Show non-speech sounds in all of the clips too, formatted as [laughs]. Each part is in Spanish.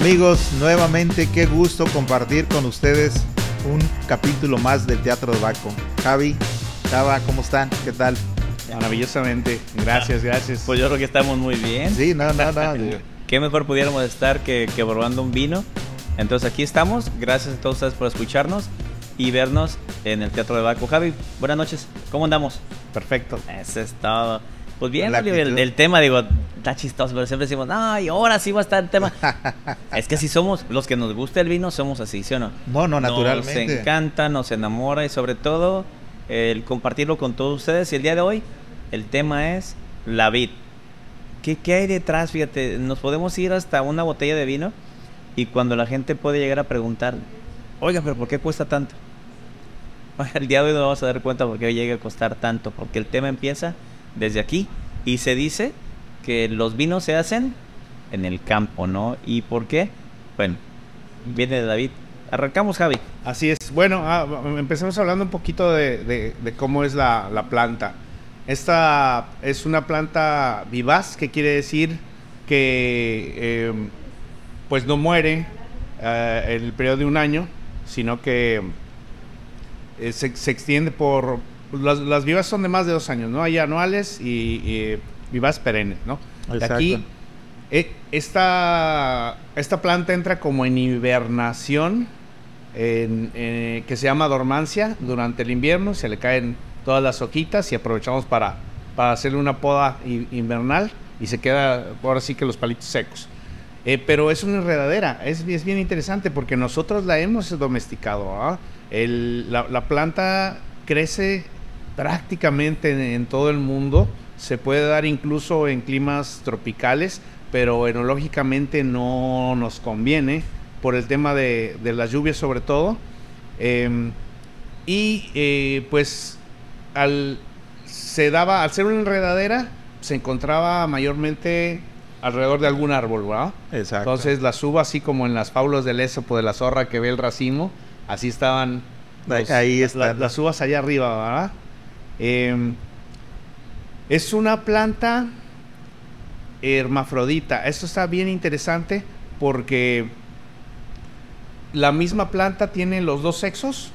Amigos, nuevamente qué gusto compartir con ustedes un capítulo más del Teatro de Baco. Javi, Chava, ¿cómo están? ¿Qué tal? Maravillosamente. Gracias, gracias. Pues yo creo que estamos muy bien. Sí, no, no, no. ¿Qué mejor pudiéramos estar que, que probando un vino? Entonces aquí estamos. Gracias a todos ustedes por escucharnos y vernos en el Teatro de Baco. Javi, buenas noches. ¿Cómo andamos? Perfecto. Eso es todo. Pues bien, el, tema, digo, está chistoso, pero siempre decimos, ay, ahora sí va a estar el tema. [laughs] es que así somos, los que nos gusta el vino somos así, ¿sí o no? No, no, naturalmente. Nos encanta, nos enamora y sobre todo el compartirlo con todos ustedes. Y el día de hoy, el tema es la vid. ¿Qué, qué hay detrás? Fíjate, nos podemos ir hasta una botella de vino y cuando la gente puede llegar a preguntar, oiga, pero ¿por qué cuesta tanto? [laughs] El día de hoy nos vamos a dar cuenta por qué llega a costar tanto, porque el tema empieza desde aquí y se dice que los vinos se hacen en el campo, ¿no? ¿Y por qué? Bueno, viene de David. Arrancamos, Javi. Así es. Bueno, ah, empecemos hablando un poquito de, cómo es la, la planta. Esta es una planta vivaz, que quiere decir que eh, pues no muere eh, en el periodo de un año, sino que eh, se extiende por... Las, las vivas son de más de dos años, ¿no? Hay anuales y, y vivas perennes, ¿no? De Exacto. aquí eh, esta, esta planta entra como en hibernación, en- eh, que se llama dormancia durante el invierno, se le caen todas las hojitas y aprovechamos para, para hacerle una poda invernal y se queda ahora sí que los palitos secos. Eh, pero es una enredadera, es, es bien interesante porque nosotros la hemos domesticado. ¿ah? El- la, la planta crece prácticamente en, en todo el mundo, se puede dar incluso en climas tropicales, pero enológicamente no nos conviene por el tema de, de las lluvias sobre todo. Em, y eh, pues al, se daba, al ser una enredadera, se encontraba mayormente alrededor de algún árbol, ¿verdad? Exacto. Entonces las uvas, así como en las fábulas del Ésopo de la zorra que ve el racimo, así estaban Ahí- los- ahí están. las uvas allá arriba, ¿verdad? Em, es una planta hermafrodita. Esto está bien interesante porque la misma planta tiene los dos sexos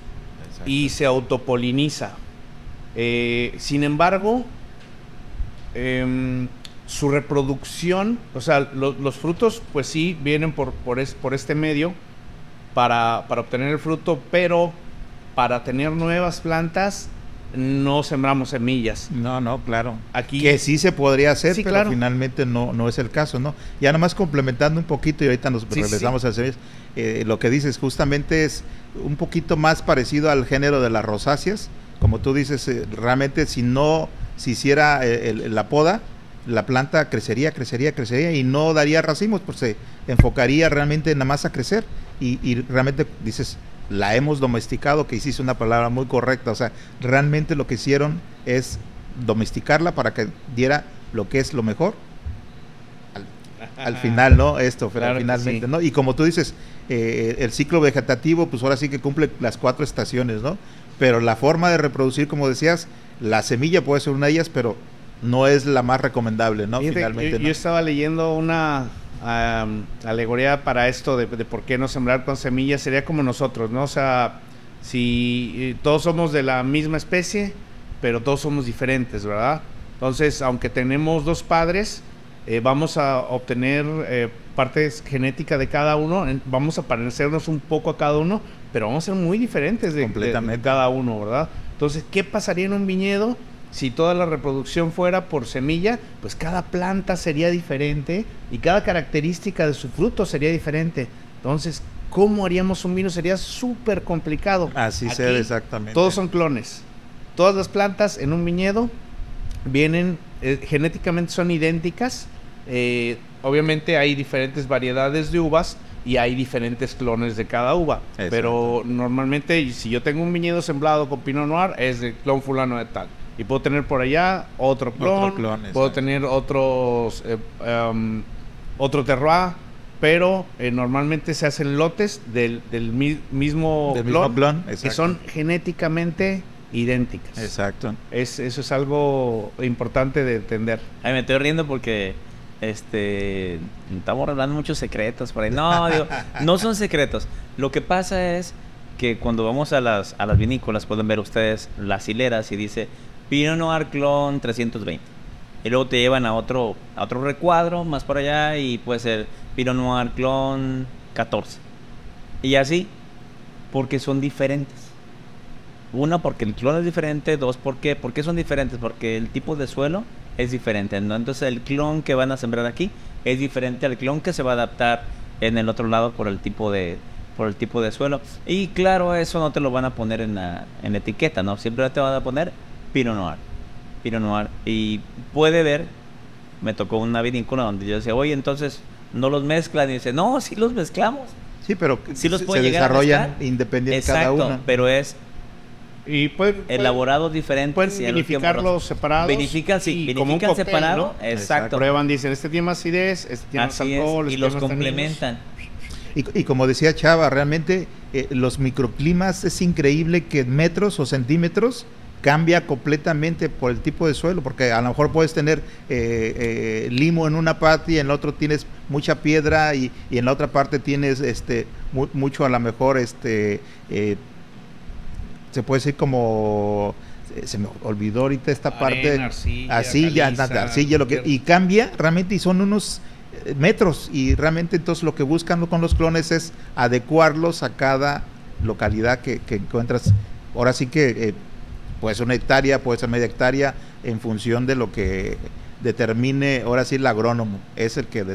y se autopoliniza. Eh, sin embargo, em, su reproducción, o sea, lo- los frutos, pues sí, vienen por, por, es- por este medio para, para obtener el fruto, pero para tener nuevas plantas no sembramos semillas. No, no, claro. Aquí Que sí se podría hacer, Sí, pero claro. finalmente no, no es el caso, ¿no? Ya nada más complementando un poquito y ahorita nos sí, regresamos a semillas, eh, lo que dices justamente es un poquito más parecido al género de las rosáceas. Como tú dices, eh, realmente si no se hiciera eh, el- la poda, la planta crecería, crecería, crecería y no daría racimos, pues se enfocaría realmente nada más a crecer. Y, y realmente dices, la hemos domesticado, que hiciste una palabra muy correcta. O sea, realmente lo que hicieron es domesticarla para que diera lo que es lo mejor al, al final, ¿no? Esto, Claro finalmente, sí. ¿no? Y como tú dices, eh, el ciclo vegetativo, pues ahora sí que cumple las cuatro estaciones, ¿no? Pero la forma de reproducir, como decías, la semilla puede ser una de ellas, pero no es la más recomendable, ¿no? Finalmente, yo, ¿no? yo estaba leyendo una am, alegoría para esto de, de por qué no sembrar con semillas. Sería como nosotros, ¿no? O sea, si eh, todos somos de la misma especie, pero todos somos diferentes, ¿verdad? Entonces, aunque tenemos dos padres, eh, vamos a obtener eh, partes genética de cada uno, vamos a parecernos un poco a cada uno, pero vamos a ser muy diferentes de, de- de Completamente. cada uno, ¿verdad? Entonces, ¿qué pasaría en un viñedo si toda la reproducción fuera por semilla? Pues cada planta sería diferente y cada característica de su fruto sería diferente. Entonces, ¿cómo haríamos un vino? Sería súper complicado. Así Aquí, ser exactamente. Todos son clones. Todas las plantas en un viñedo vienen, eh, genéticamente son idénticas. Eh, obviamente hay diferentes variedades de uvas y hay diferentes clones de cada uva. Exacto. Pero normalmente, si yo tengo un viñedo sembrado con Pinot Noir, es de clon fulano de tal. Y puedo tener por allá otro clon, Otro clon, puedo tener otros, eh, um, otro terroir, pero eh, normalmente se hacen lotes del, del mi- mismo Del mismo clon, que son genéticamente idénticas. Exacto. Es, eso es algo importante de entender. Ay, me estoy riendo porque Este, estamos revelando muchos secretos por ahí. No, digo, [laughs] no son secretos. Lo que pasa es que cuando vamos a las, a las vinícolas pueden ver ustedes las hileras y dice Pinot Noir Clon 320. Y luego te llevan a otro, a otro recuadro más por allá y puede ser Pinot Noir Clon 14. Y así, porque son diferentes. Uno, porque el clon es diferente. Dos, ¿por qué? ¿Por son diferentes? Porque el tipo de suelo es diferente. ¿no? Entonces el clon que van a sembrar aquí es diferente al clon que se va a adaptar en el otro lado por el tipo de por el tipo de suelo. Y claro, eso no te lo van a poner en la, en etiqueta, ¿no? Siempre te van a poner Pinot Noir. Pinot Noir. Y puede ver, me tocó una vinícola donde yo decía, oye, entonces no los mezclan. Y dice, no, sí los mezclamos. Sí, pero Sí los se, puede se llegar a desarrollan independientes cada Exacto, una. pero es Y pueden, pueden- elaborado diferente. pueden vinificarlos separados. Vinifican, sí, y como un vinifican cóctel, separado. ¿no? Exacto. Prueban, dicen, este tiene más acidez, este tiene más es, alcohol, y este los complementan. Y, y como decía Chava, realmente eh, los microclimas es increíble que en metros o centímetros cambia completamente por el tipo de suelo, porque a lo mejor puedes tener eh, eh, limo en una parte y en la otra tienes mucha piedra y, y en la otra parte tienes este mu- mucho a lo mejor este eh, se puede decir como se- me olvidó ahorita esta parte arcilla, arcilla, caliza, arcilla, lo que, y cambia realmente y son unos metros y realmente entonces lo que buscan con los clones es adecuarlos a cada localidad que, que encuentras. Ahora sí que puede ser una hectárea, puede ser media hectárea en función de lo que determine, ahora sí el agrónomo, es el que...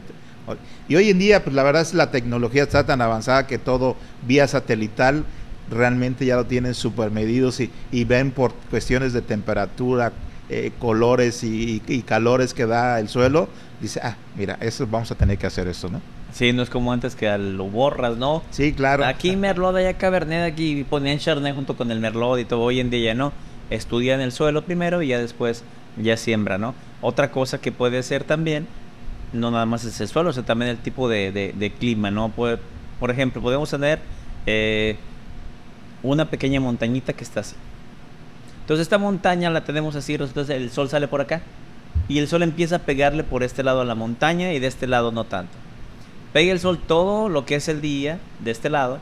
y hoy en día, pues la verdad es la tecnología está tan avanzada que todo vía satelital realmente ya lo tienen super medidos y, y ven por cuestiones de temperatura, eh, colores y, y calores que da el suelo, dice, ah, mira, eso vamos a tener que hacer esto, ¿no? Sí, no es como antes que lo borras, ¿no? Sí, claro. Aquí Merlot, allá Cabernet, aquí ponían Chardonnay junto con el Merlot y todo. Hoy en día ya no. Estudian el suelo primero y ya después ya siembra, ¿no? Otra cosa que puede ser también, no nada más es el suelo, sino también el tipo de, de- clima, ¿no? Puede- por ejemplo, podemos tener eh, una pequeña montañita que está así. Entonces esta montaña la tenemos así, entonces el sol sale por acá y el sol empieza a pegarle por este lado a la montaña y de este lado no tanto. Pega el sol todo lo que es el día de este lado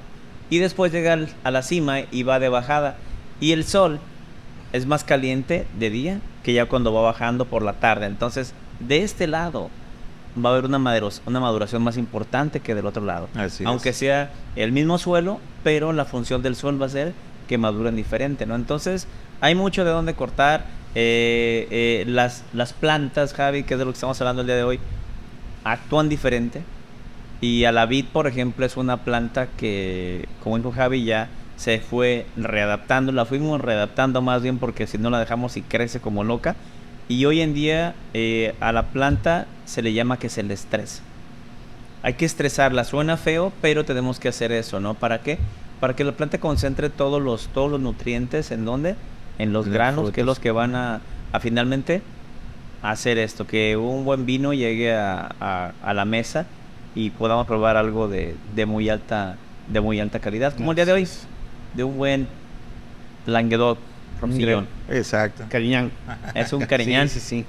y después llega a la cima y va de bajada. Y el sol es más caliente de día que ya cuando va bajando por la tarde. Entonces, de este lado va a haber una, maduros- una maduración más importante que del otro lado. Así es. Aunque sea el mismo suelo, pero la función del sol va a ser que maduren diferente, ¿no? Entonces, hay mucho de dónde cortar. Eh, eh, las, las plantas, Javi, que es de lo que estamos hablando el día de hoy, actúan diferente. Y a la vid, por ejemplo, es una planta que, como dijo Javi, ya se fue readaptando. La fuimos readaptando más bien porque si no la dejamos y crece como loca. Y hoy en día eh, a la planta se le llama que se le estresa. Hay que estresarla, suena feo, pero tenemos que hacer eso, ¿no? ¿Para qué? Para que la planta concentre todos los, todos los nutrientes en dónde? En los granos, que es los que van a, a finalmente hacer esto, que un buen vino llegue a, a- a la mesa y podamos probar algo de, de muy alta de muy alta calidad, como el día de hoy, de un buen Languedoc Roussillon. Exacto. Cariñán. Es un [laughs] cariñán. Sí, sí, sí.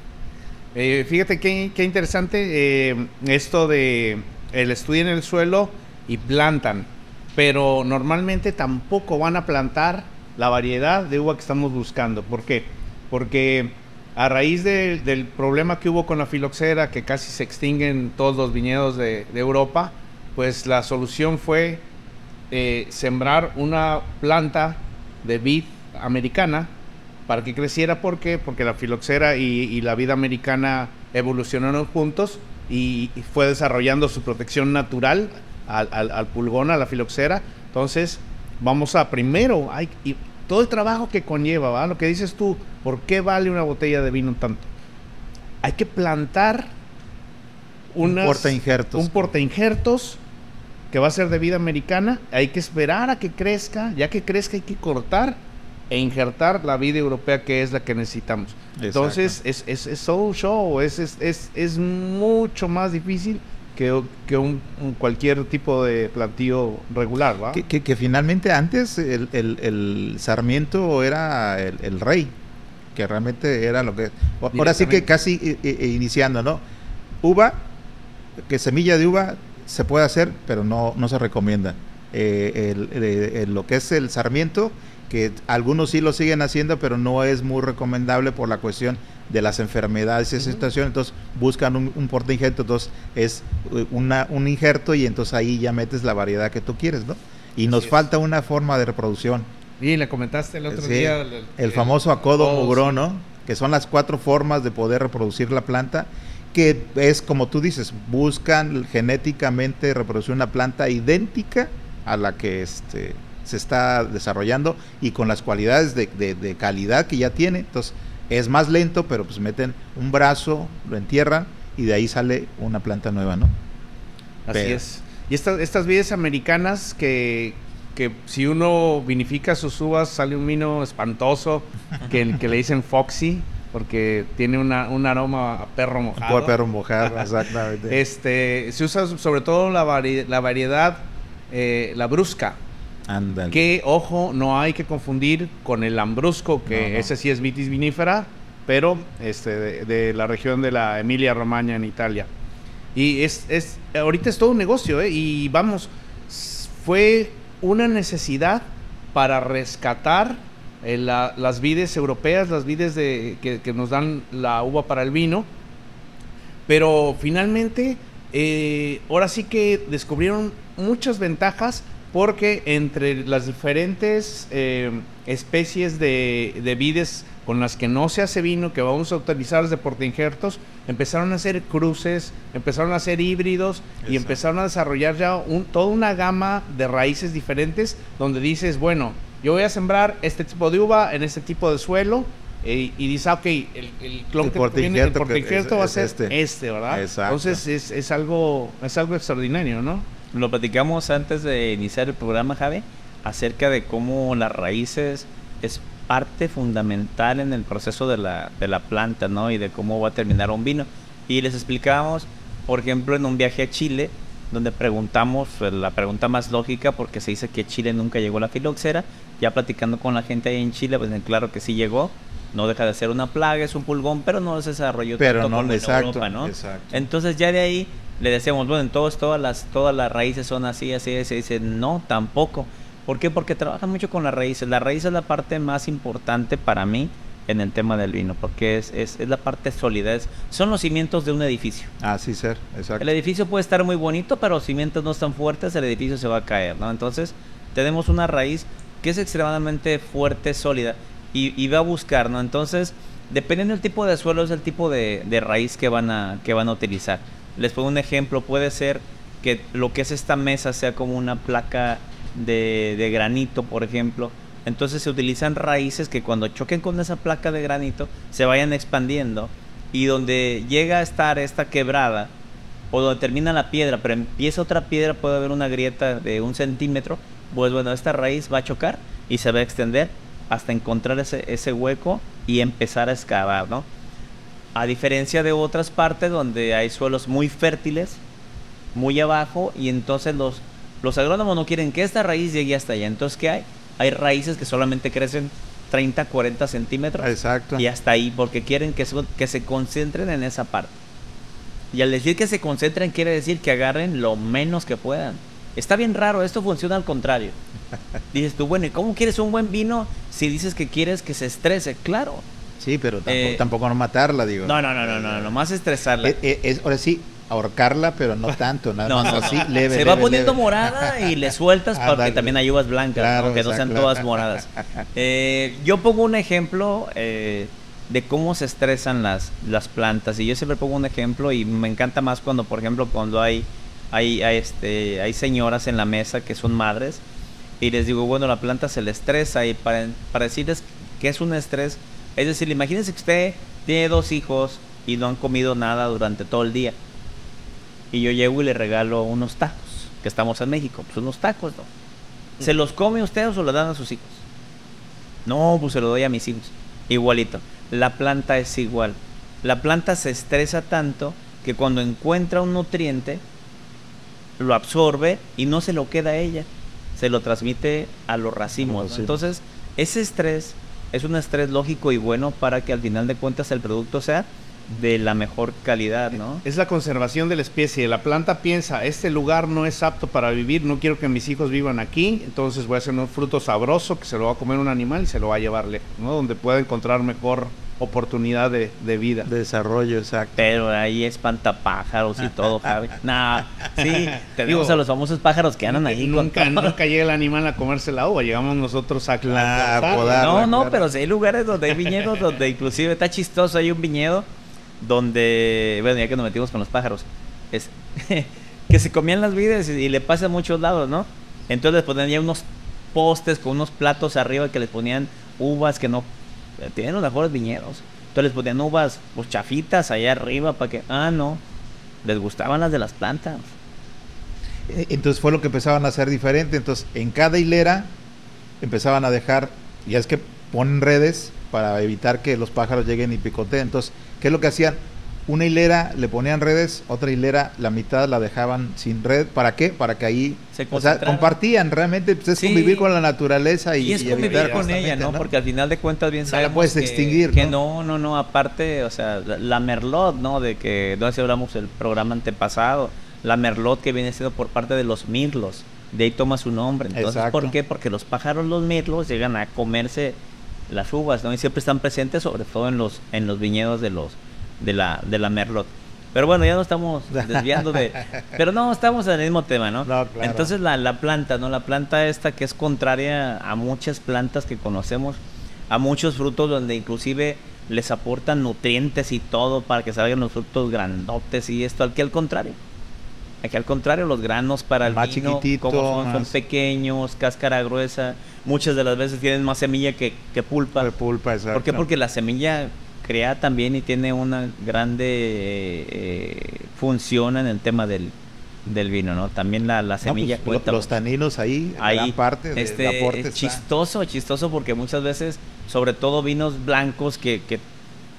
Eh, fíjate qué, qué interesante eh, esto de el estudio en el suelo y plantan, pero normalmente tampoco van a plantar la variedad de uva que estamos buscando. ¿Por qué? Porque a raíz de- del problema que hubo con la filoxera, que casi se extinguen todos los viñedos de, de Europa, pues la solución fue eh, sembrar una planta de vid americana para que creciera. ¿Por qué? Porque la filoxera y, y la vid americana evolucionaron juntos y, y fue desarrollando su protección natural al, al- al pulgón, a la filoxera. Entonces, vamos a primero, hay, y todo el trabajo que conlleva, ¿va? Lo que dices tú, ¿por qué vale una botella de vino tanto? Hay que plantar Un unas- portainjertos. un portainjertos que va a ser de vida americana. Hay que esperar a que crezca. Ya que crezca hay que cortar e injertar la vida europea que es la que necesitamos. Entonces es, es, es un show. Es, es, es, es mucho más difícil que, que un, un cualquier tipo de plantío regular. ¿va? Que, que- que finalmente antes el, el- el Sarmiento era el, el rey, que realmente era lo que... Ahora sí que casi eh, eh, iniciando, ¿no? Uva, que semilla de uva se puede hacer, pero no, no se recomienda. Eh, el, lo que es el sarmiento, que algunos sí lo siguen haciendo, pero no es muy recomendable por la cuestión de las enfermedades y esa situación, entonces buscan un, un porta injerto, entonces es eh, una, un injerto y entonces ahí ya metes la variedad que tú quieres, ¿no? Y nos falta una forma de reproducción. Y le comentaste el otro día. El, famoso acodo mugrón, ¿no? Que son las cuatro formas de poder reproducir la planta, que es como tú dices, buscan genéticamente reproducir una planta idéntica a la que este, se está desarrollando y con las cualidades de, de calidad que ya tiene. Entonces, es más lento, pero pues meten un brazo, lo entierran y de ahí sale una planta nueva, ¿no? Así es. Y estas, estas vides americanas que, que si uno vinifica sus uvas sale un vino espantoso que, que le dicen Foxy porque tiene una, un aroma a perro mojado. perro mojado, exactamente. [laughs] Este, se usa sobre todo la, la variedad, eh, la brusca. Que, ojo, no hay que confundir con el lambrusco, que ese sí es vitis vinífera, pero este, de, la región de la Emilia Romagna en Italia. Y es, es ahorita es todo un negocio, ¿eh? Y vamos, fue una necesidad para rescatar eh, las vides europeas, las vides de, que, nos dan la uva para el vino. Pero finalmente, eh, ahora sí que descubrieron muchas ventajas porque entre las diferentes eh, especies de, de, vides con las que no se hace vino, que vamos a utilizar de portainjertos, empezaron a hacer cruces, empezaron a hacer híbridos y empezaron a desarrollar ya un, toda una gama de raíces diferentes donde dices, bueno, yo voy a sembrar este tipo de uva en este tipo de suelo eh, y dices, ah, ok, el, el clon que tiene el portainjerto va a ser este, este ¿verdad? Entonces es, es, algo, es algo extraordinario, ¿no? Lo platicamos antes de iniciar el programa, Javi, acerca de cómo las raíces es parte fundamental en el proceso de la, de la planta, ¿no? Y de cómo va a terminar un vino. Y les explicábamos, por ejemplo, en un viaje a Chile, donde preguntamos, pues, la pregunta más lógica, porque se dice que Chile nunca llegó a la filoxera, ya platicando con la gente ahí en Chile, pues claro que sí llegó, no deja de ser una plaga, es un pulgón, pero no se desarrolló pero tanto no, como exacto, Europa, ¿no? Exacto. Entonces ya de ahí le decíamos, bueno, en todos, todas las, todas las raíces son así, así, se dice, no, tampoco. ¿Por qué? Porque trabajan mucho con las raíces. La raíz es la parte más importante para mí en el tema del vino, porque es, es, es la parte sólida, son los cimientos de un edificio. Así ser, exacto. El edificio puede estar muy bonito, pero los cimientos no están fuertes, el edificio se va a caer, ¿no? Entonces, tenemos una raíz que es extremadamente fuerte, sólida, y, va a buscar, ¿no? Entonces, dependiendo del tipo de suelo, es el tipo de, de raíz que van, a, que van a utilizar. Les pongo un ejemplo, puede ser que lo que es esta mesa sea como una placa de, de granito, por ejemplo. Entonces se utilizan raíces que cuando choquen con esa placa de granito se vayan expandiendo y donde llega a estar esta quebrada o donde termina la piedra, pero empieza otra piedra, puede haber una grieta de un centímetro, pues bueno, esta raíz va a chocar y se va a extender hasta encontrar ese, ese hueco y empezar a excavar, ¿no? A diferencia de otras partes donde hay suelos muy fértiles, muy abajo, y entonces los, los agrónomos no quieren que esta raíz llegue hasta allá. Entonces, ¿qué hay? Hay raíces que solamente crecen 30, 40 centímetros. Exacto. Y hasta ahí, porque quieren que, que se concentren en esa parte. Y al decir que se concentren, quiere decir que agarren lo menos que puedan. Está bien raro, esto funciona al contrario. [laughs] Dices tú, bueno, ¿y cómo quieres un buen vino si dices que quieres que se estrese? Claro, Sí, pero tampoco, eh, no matarla, digo. No, no, no, no, no, nomás estresarla. Eh, eh, es, ahora sí, ahorcarla, pero no [laughs] tanto, nada no, más así, leve. Se va poniendo morada y le sueltas porque también hay uvas blancas, aunque no sean todas moradas. [laughs] yo pongo un ejemplo de cómo se estresan las, las plantas y yo siempre pongo un ejemplo y me encanta más cuando, por ejemplo, cuando hay, hay, este, hay señoras en la mesa que son madres y les digo, bueno, la planta se le estresa y para, para decirles que es un estrés, es decir, imagínense que usted tiene dos hijos y no han comido nada durante todo el día. Y yo llego y le regalo unos tacos, que estamos en México, pues unos tacos, ¿no? ¿Se los come usted o se los dan a sus hijos? No, pues se los doy a mis hijos. Igualito. La planta es igual. La planta se estresa tanto que cuando encuentra un nutriente, lo absorbe y no se lo queda a ella. Se lo transmite a los racimos. Entonces, ese estrés es un estrés lógico y bueno para que al final de cuentas el producto sea de la mejor calidad, ¿no? Es la conservación de la especie. La planta piensa, este lugar no es apto para vivir, no quiero que mis hijos vivan aquí, entonces voy a hacer un fruto sabroso que se lo va a comer un animal y se lo va a llevarle, ¿no? Donde pueda encontrar mejor oportunidad de, de vida. De desarrollo, exacto. Pero ahí espantapájaros y todo, Javi. [laughs] Nah, sí, tenemos a los famosos pájaros que andan ahí. Nunca, nunca llega el animal a comerse la uva, llegamos nosotros a, Claro, a podar. No, no, claro. pero sí hay lugares donde hay viñedos donde inclusive está chistoso, hay un viñedo donde, bueno, ya que nos metimos con los pájaros, es [laughs] que se comían las vides y le pasa a muchos lados, ¿no? Entonces les ponían ya unos postes con unos platos arriba que les ponían uvas que no tienen los mejores viñedos. Entonces les ponían uvas pues chafitas allá arriba para que, ah, no, les gustaban las de las plantas. Eh, Entonces fue lo que empezaban a hacer diferente. Entonces en cada hilera empezaban a dejar, ya es que ponen redes para evitar que los pájaros lleguen y picoteen. Entonces, ¿qué es lo que hacían? Una hilera le ponían redes, otra hilera la mitad la dejaban sin red. ¿Para qué? Para que ahí Se o sea, compartían realmente, pues es Sí. convivir con la naturaleza y, Y, es y convivir con ella, ¿no? Porque al final de cuentas bien No la sabemos puedes que, extinguir, que ¿no? no, no, no, aparte, o sea, la, la merlot, ¿no? De que, no sé hablamos el programa antepasado, la merlot que viene siendo por parte de los mirlos, de ahí toma su nombre. Entonces, Exacto. ¿por qué? Porque los pájaros, los mirlos, llegan a comerse las uvas, ¿no? Y siempre están presentes, sobre todo en los, en los viñedos de los, de la, de la merlot. Pero bueno, ya no estamos [laughs] desviando de... Pero no, estamos en el mismo tema, ¿no? No, claro. Entonces la, la planta, ¿no? La planta esta que es contraria a muchas plantas que conocemos, a muchos frutos donde inclusive les aportan nutrientes y todo para que salgan los frutos grandotes y esto, aquí al contrario. Aquí al contrario, los granos para el Más vino, chiquitito, como son, pequeños, cáscara gruesa, muchas de las veces tienen más semilla que, que pulpa. De pulpa, exacto. ¿Por qué? Porque la semilla crea también y tiene una grande eh, eh, función en el tema del, del vino, ¿no? También la, la No, semilla pues, cuenta los taninos ahí, Ahí, gran parte de, este, aporte es está. chistoso, chistoso porque muchas veces, sobre todo vinos blancos que, que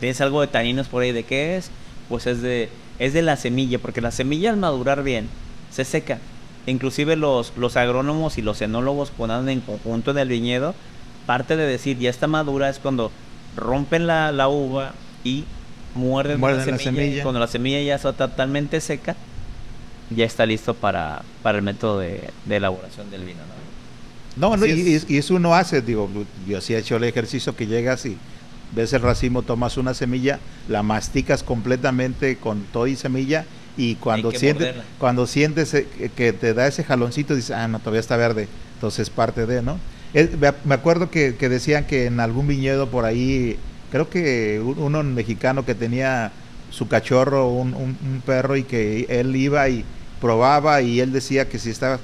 tienes algo de taninos por ahí, ¿de qué es? Pues es de, es de la semilla, porque la semilla al madurar bien se seca. Inclusive los, los agrónomos y los enólogos cuando andan en conjunto en el viñedo, parte de decir ya está madura es cuando rompen la, la uva y muerden, Muerden la, la semilla. Cuando la semilla ya está totalmente seca, ya está listo para, para el método de, de elaboración del vino. ¿no? No, no, Así y, es. y- y eso uno hace, digo, yo sí he hecho el ejercicio que llegas y ves el racimo, tomas una semilla, la masticas completamente con todo y semilla y cuando sientes, cuando sientes eh, que te da ese jaloncito, dices, ah, no, todavía está verde, entonces es parte de, ¿no? Me ac- me acuerdo que, decían que en algún viñedo por ahí, creo que un- uno mexicano que tenía su cachorro, un, perro, y que él iba y probaba y él decía que sí estaba,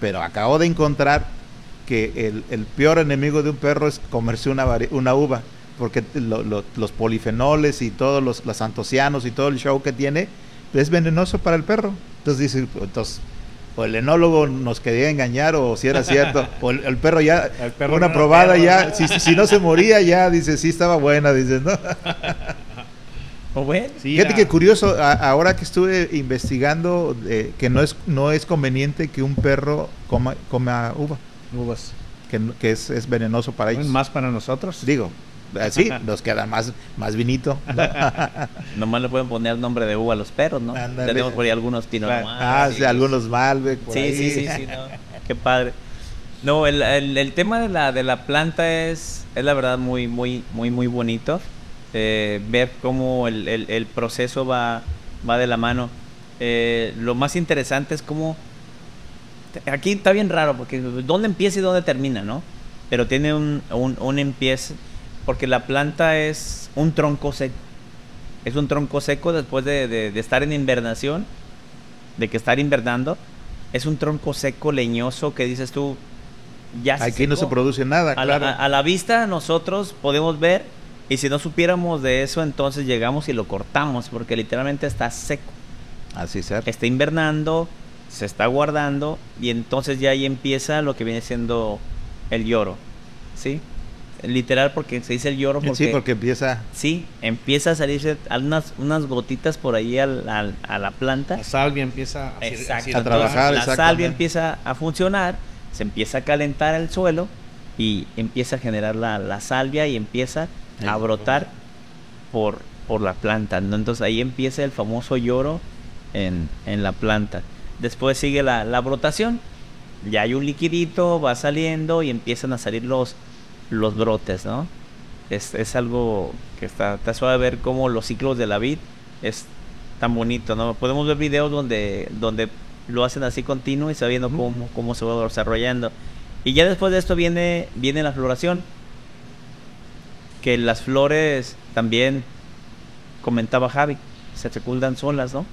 pero acabo de encontrar que el, peor enemigo de un perro es comerse una, una uva, porque lo- lo- los polifenoles y todos los, los antocianos y todo el show que tiene es venenoso para el perro. Entonces dice, entonces, o el enólogo nos quería engañar o si era cierto, [laughs] o el, el perro ya, El perro una no probada perro, ya, ¿no? si, si no se moría ya, dice, sí estaba buena, dice, ¿no? [laughs] O bueno, Sí, Fíjate que curioso, a- ahora que estuve investigando eh, que no es, no es conveniente que un perro coma, coma uva, Uvas. que, no- que es, es venenoso para ellos. Más para nosotros. Digo, así [laughs] nos queda más, más vinito. [laughs] nomás le pueden poner nombre de uva a los perros, ¿no? Ándale. Tenemos por ahí algunos Pinot Claro. Ah, sí, algunos Malbec. por Sí, ahí. sí, sí, sí, no. Qué padre. No, el, el- el tema de la, de la planta es, es la verdad muy, muy, muy, muy bonito. Eh, ver cómo el, el- el proceso va, va de la mano. Eh, lo más interesante es cómo... Aquí está bien raro, porque dónde empieza y dónde termina, ¿no? Pero tiene un, un, un empiece, porque la planta es un tronco seco. Es un tronco seco después de, de- de estar en invernación, de que estar invernando. Es un tronco seco, leñoso, que dices tú, ya se Aquí no se produce nada, A la, a- a la vista nosotros podemos ver, y si no supiéramos de eso, entonces llegamos y lo cortamos, porque literalmente está seco. Así ser. Está invernando, se está guardando, y entonces ya ahí empieza lo que viene siendo el lloro. ¿Sí? Literal, porque se dice el lloro porque... Sí, porque empieza. Sí, empieza a salirse unas, unas gotitas por ahí al- al- a la planta. La salvia empieza a, Exacto. A trabajar, la salvia empieza a funcionar, se empieza a calentar el suelo y empieza a generar la, la salvia y empieza a Sí. brotar por por la planta, ¿no? Entonces ahí empieza el famoso lloro en, en la planta. Después sigue la, la, brotación. Ya hay un liquidito, va saliendo y empiezan a salir los, los brotes, ¿no? Es, es algo que está, está suave ver cómo los ciclos de la vid es tan bonito, ¿no? Podemos ver videos donde, donde lo hacen así continuo y sabiendo cómo, cómo se va desarrollando. Y ya después de esto viene, viene la floración. Que las flores también, comentaba Javi, se fecundan solas, ¿no?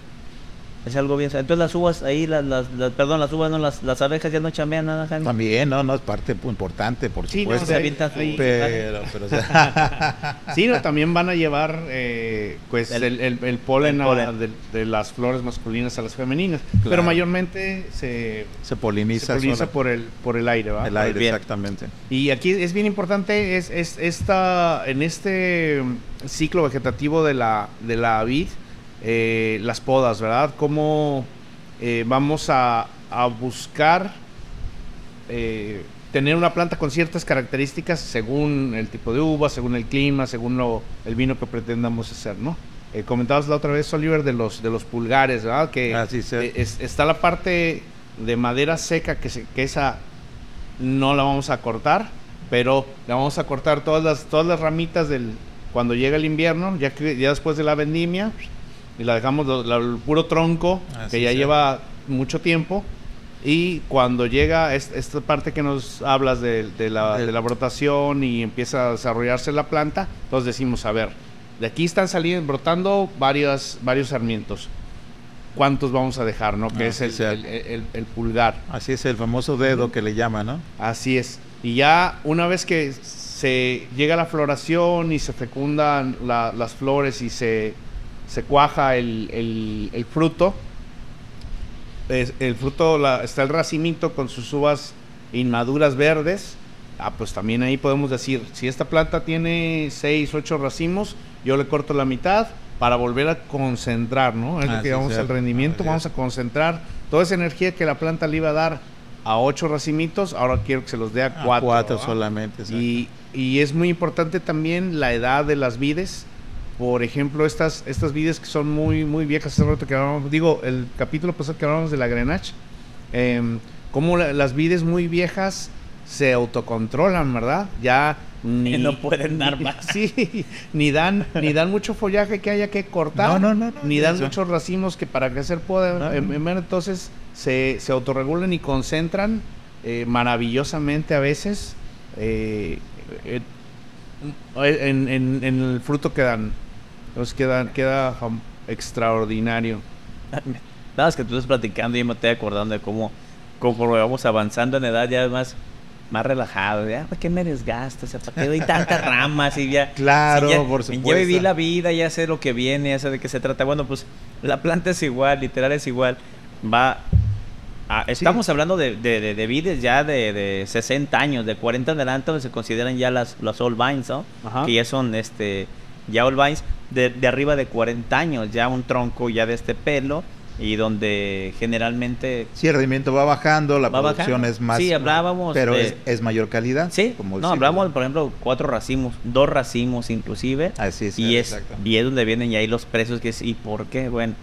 Es algo bien. Entonces las uvas ahí, las, las, perdón, las uvas, no, las, las abejas ya no chambean nada, Jaime. También, no, no, es parte importante, por sí, supuesto. No, se avientan pero, pero o sea. [laughs] Sí, no, también van a llevar eh, pues el, el, el polen, el polen. A, de, de, las flores masculinas a las femeninas. Claro. Pero mayormente se, se poliniza, se poliniza por el, por el aire, ¿va? El aire, bien. exactamente. Y aquí es bien importante, es, es esta, en este ciclo vegetativo de la, de la vid, eh, las podas, ¿verdad? Cómo eh, vamos a, a buscar eh, tener una planta con ciertas características según el tipo de uva, según el clima, según lo, el vino que pretendamos hacer, ¿no? Comentabas la otra vez, Oliver, de los, de los pulgares, ¿verdad? Que Así es, está la parte de madera seca que, se, que esa no la vamos a cortar, pero la vamos a cortar todas las, todas las ramitas del cuando llega el invierno, ya que ya después de la vendimia, y la dejamos la, el puro tronco Así que ya sea. lleva mucho tiempo y cuando llega es- esta parte que nos hablas de, de la, de la brotación y empieza a desarrollarse la planta, entonces decimos, a ver, de aquí están saliendo, brotando varias, varios sarmientos. ¿Cuántos vamos a dejar, no? Que es Así el, el- el- el pulgar. Así es el famoso dedo que le llama, ¿no? Así es. Y ya una vez que se llega la floración y se fecundan la- las flores y se, se cuaja el, el- el fruto, es- el fruto la- está el racimito con sus uvas inmaduras verdes. Ah, pues también ahí podemos decir, si esta planta tiene 6, 8 racimos, yo le corto la mitad para volver a concentrar, ¿no? Es lo Así que llamamos el rendimiento, vamos a concentrar toda esa energía que la planta le iba a dar a 8 racimitos, ahora quiero que se los dé a A 4. cuatro solamente. exacto. Y, y es muy importante también la edad de las vides. Por ejemplo, estas, estas vides que son muy, muy viejas, hace rato que hablábamos, digo, el capítulo pasado que hablábamos de la Grenache, eh, cómo la- las vides muy viejas se autocontrolan, ¿verdad? Ya ni, no pueden dar más. [laughs] Sí, ni dan, ni dan mucho follaje que haya que cortar, No, no, no, no, ni dan eso. muchos racimos que para crecer puedan, No, em- no. em- entonces se, se autorregulan y concentran eh, maravillosamente a veces eh, eh, en, en- en el fruto que dan. Entonces queda, queda extraordinario. [laughs] Nada, es que tú estás platicando y yo me estoy acordando de cómo, conforme vamos avanzando en edad, ya más, más relajado. Ya, ¿para qué me desgasto? O sea, ¿para qué doy tantas [laughs] ramas? Y ya, Claro, ya, por Ya supuesto. viví la vida, ya sé lo que viene, ya sé de qué se trata. Bueno, pues la planta es igual, literal es igual. Va. a- estamos hablando de, de, de, de vides ya de, de 60 años, de 40 en adelante, donde se consideran ya las, las old vines, ¿no? Ajá. Que ya son este, ya old vines de, de arriba de 40 años, ya un tronco ya de este pelo y donde generalmente Sí, el rendimiento va bajando, la Va producción bajando. es más. Sí, hablábamos Pero de- es, es mayor calidad. Sí, como no, hablamos, por ejemplo, cuatro racimos, dos racimos inclusive. Así es. y, es, y es donde vienen ya ahí los precios que es, ¿y por qué? Bueno,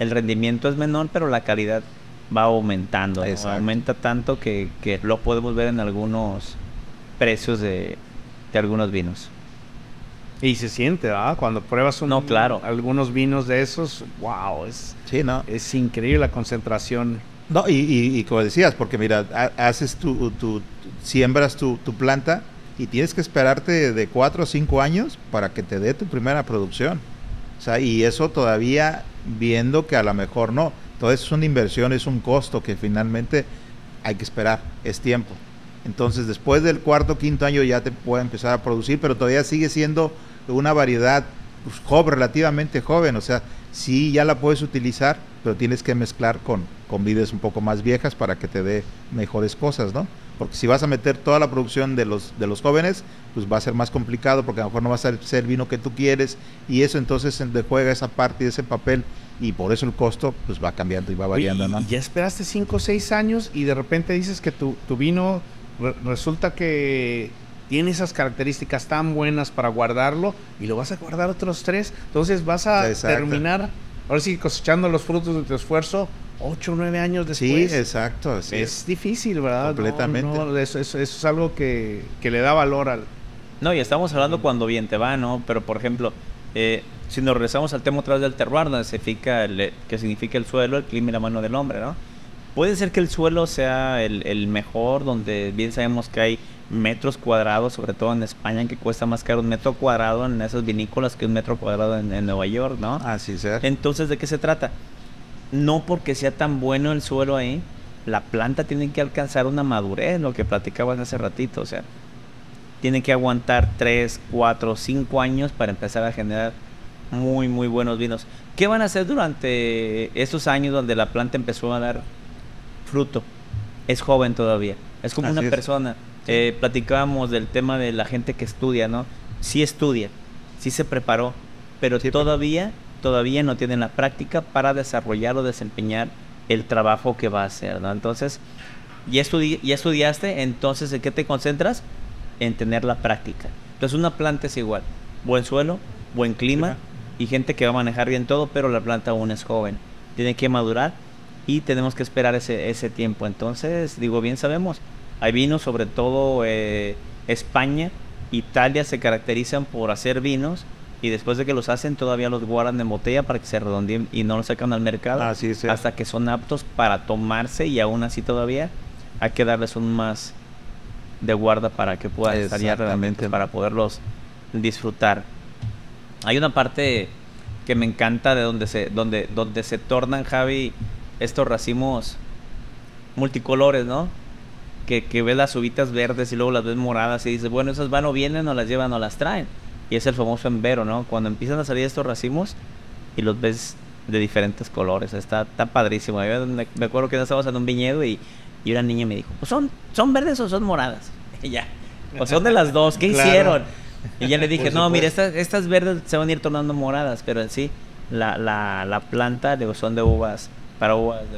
el rendimiento es menor, pero la calidad va aumentando. Aumenta tanto que, que lo podemos ver en algunos precios de, de algunos vinos. Y se siente, ¿verdad? Cuando pruebas un- No, claro. algunos vinos de esos, wow, es, Sí, ¿no? es increíble la concentración. No, y, y- y como decías, porque mira, ha- haces tu, tu- tu- siembras tu, tu planta y tienes que esperarte de cuatro o cinco años para que te dé tu primera producción. O sea, y eso todavía viendo que a lo mejor no. Todo eso es una inversión, es un costo que finalmente hay que esperar, es tiempo. Entonces, después del cuarto o quinto año ya te puede empezar a producir, pero todavía sigue siendo una variedad pues, joven, relativamente joven. O sea, sí ya la puedes utilizar, pero tienes que mezclar con, con vides un poco más viejas para que te dé mejores cosas, ¿no? Porque si vas a meter toda la producción de los, de los jóvenes, pues va a ser más complicado porque a lo mejor no va a ser el vino que tú quieres y eso entonces juega esa parte y ese papel y por eso el costo pues va cambiando y va variando, Oye, ¿no? y ya esperaste 5 o 6 años y de repente dices que tu, tu vino re- resulta que tiene esas características tan buenas para guardarlo y lo vas a guardar otros tres. Entonces vas a terminar, ahora sí, cosechando los frutos de tu esfuerzo ocho o nueve años después. Sí, exacto. es difícil, ¿verdad? Completamente. eso, es algo que, que, le da valor al... No, y estamos hablando cuando bien te va, ¿no? Pero, por ejemplo, eh, si nos regresamos al tema otra vez del terroir, donde significa el, que significa el suelo, el clima y la mano del hombre, ¿no? Puede ser que el suelo sea el, el mejor, donde bien sabemos que hay metros cuadrados, sobre todo en España, que cuesta más caro un metro cuadrado en esas vinícolas que un metro cuadrado en, Nueva York, ¿no? Así es. Entonces, ¿de qué se trata? No porque sea tan bueno el suelo ahí, la planta tiene que alcanzar una madurez, lo que platicaban hace ratito, o sea, tiene que aguantar 3, 4, 5 años para empezar a generar muy, muy buenos vinos. ¿Qué van a hacer durante estos años donde la planta empezó a dar fruto? Es joven todavía, es como una persona eh, platicábamos del tema de la gente que estudia, ¿no? Sí estudia, sí se preparó, pero todavía, todavía no tienen la práctica para desarrollar o desempeñar el trabajo que va a hacer, ¿no? Entonces, ya, ya estudiaste, entonces, ¿en qué te concentras? En tener la práctica. Entonces, una planta es igual, buen suelo, buen clima y gente que va a manejar bien todo, pero la planta aún es joven, tiene que madurar y tenemos que esperar ese, ese tiempo. Entonces, digo, bien sabemos, hay vinos, sobre todo eh, España, Italia se caracterizan por hacer vinos y después de que los hacen todavía los guardan en botella para que se redondeen y no los sacan al mercado hasta que son aptos para tomarse y aún así todavía hay que darles un más de guarda para que puedan estar ya realmente para poderlos disfrutar. Hay una parte que me encanta de donde se donde donde se tornan Javi estos racimos multicolores, ¿no? Que, que ves las uvitas verdes y luego las ves moradas y dices, bueno, esas van o vienen o las llevan o las traen. Y es el famoso embero, ¿no? Cuando empiezan a salir estos racimos y los ves de diferentes colores. Está, tan padrísimo. me, acuerdo que estábamos en un viñedo y, y, una niña me dijo, pues son, ¿son verdes o son moradas? [laughs] Y ya. O son de las dos. ¿Qué [laughs] hicieron? Y ya le dije, no, mire, estas, estas verdes se van a ir tornando moradas, pero en sí, la, la, la planta son de uvas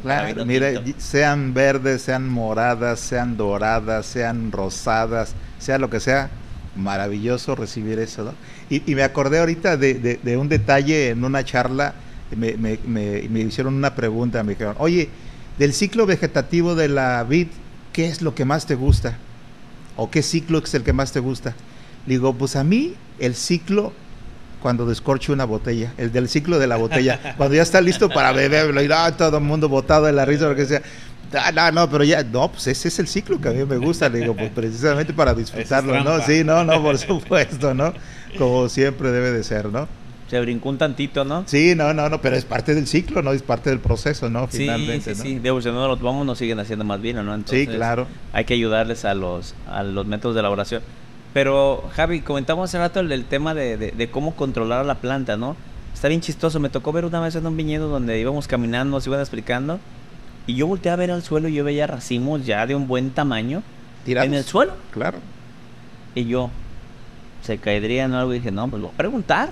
claro, mire, sean verdes, sean moradas, sean doradas, sean rosadas, sea lo que sea, maravilloso recibir eso, ¿no? Y, me acordé ahorita de, un detalle en una charla, me, me, me, hicieron una pregunta, me dijeron, oye, del ciclo vegetativo de la vid, ¿qué es lo que más te gusta? ¿O qué ciclo es el que más te gusta? digo, pues a mí el ciclo cuando descorche una botella, el del ciclo de la botella, cuando ya está listo para beberlo y ah, todo el mundo botado de la risa, lo que sea. Ah, no, no, pero ya, no, pues ese es el ciclo que a mí me gusta, le digo, pues precisamente para disfrutarlo, ¿no? Sí, no, no, por supuesto, ¿no? Como siempre debe de ser, ¿no? Se brincó un tantito, ¿no? Sí, no, no, no, pero es parte del ciclo, ¿no? Es parte del proceso, ¿no? Finalmente, sí, sí, ¿no? sí. si no los vamos, nos siguen haciendo más bien, ¿no? Entonces, sí, claro. Hay que ayudarles a los, a los métodos de elaboración. Pero, Javi, comentamos hace rato el, tema de, cómo controlar a la planta, ¿no? Está bien chistoso. Me tocó ver una vez en un viñedo donde íbamos caminando, nos iban explicando. Y yo volteé a ver al suelo y yo veía racimos ya de un buen tamaño ¿Tirados? en el suelo. Claro. Y yo, ¿se caerían o algo? Y dije, no, pues voy a preguntar.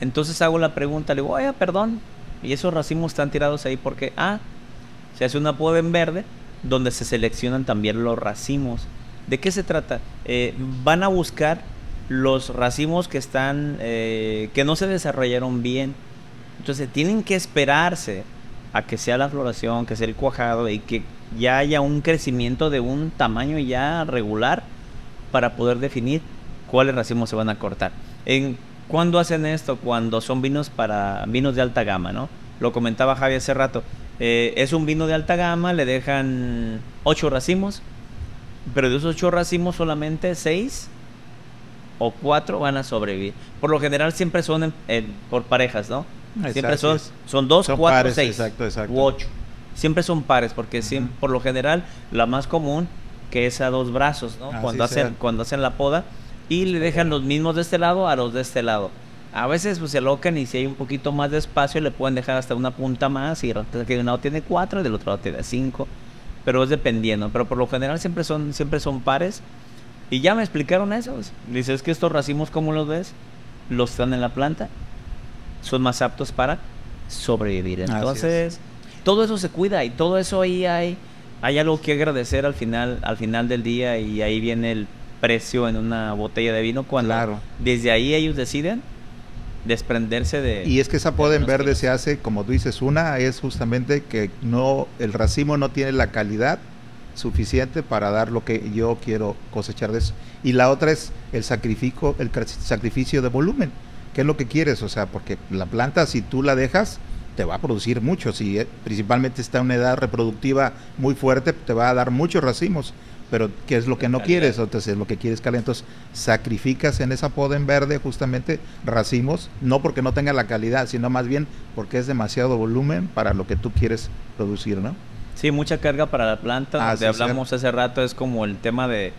Entonces hago la pregunta, le digo, oye, perdón. Y esos racimos están tirados ahí porque, ah, se hace una poda en verde donde se seleccionan también los racimos. ¿De qué se trata? Eh, van a buscar los racimos que están, eh, que no se desarrollaron bien. Entonces tienen que esperarse a que sea la floración, que sea el cuajado y que ya haya un crecimiento de un tamaño ya regular para poder definir cuáles racimos se van a cortar. En, ¿Cuándo hacen esto? Cuando son vinos para vinos de alta gama, ¿no? Lo comentaba Javi hace rato. Eh, es un vino de alta gama, le dejan ocho racimos, pero de esos ocho racimos solamente seis o cuatro van a sobrevivir. Por lo general siempre son por parejas, ¿no? siempre son, son dos, cuatro, seis exacto, exacto. u ocho. Siempre son pares porque siempre, por lo general la más común que es a dos brazos, ¿no? cuando hacen cuando hacen la poda y le dejan los mismos de este lado a los de este lado. A veces pues, se alocan y si hay un poquito más de espacio le pueden dejar hasta una punta más y que de un lado tiene cuatro y del otro lado tiene cinco pero es dependiendo. Pero por lo general siempre son, siempre son pares. Y ya me explicaron eso. Dices que estos racimos, ¿cómo los ves? Los están en la planta. Son más aptos para sobrevivir. Entonces, todo eso se cuida y todo eso ahí hay, hay algo que agradecer al final, al final del día y ahí viene el, precio en una botella de vino cuando Claro. desde ahí ellos deciden desprenderse de... Y es que esa poda en verde se hace, como tú dices, una es justamente que no el racimo no tiene la calidad suficiente para dar lo que yo quiero cosechar de eso. Y la otra es el sacrificio, el sacrificio de volumen. ¿Qué es lo que quieres? O sea, porque la planta si tú la dejas te va a producir mucho, si eh, principalmente está en una edad reproductiva muy fuerte, te va a dar muchos racimos, pero ¿qué es lo que no quieres? Entonces, lo que quieres calidad, entonces sacrificas en esa poda en verde justamente racimos, no porque no tenga la calidad, sino más bien porque es demasiado volumen para lo que tú quieres producir, ¿no? Sí, mucha carga para la planta, Ah, donde sí, hablamos hace rato es como el tema de,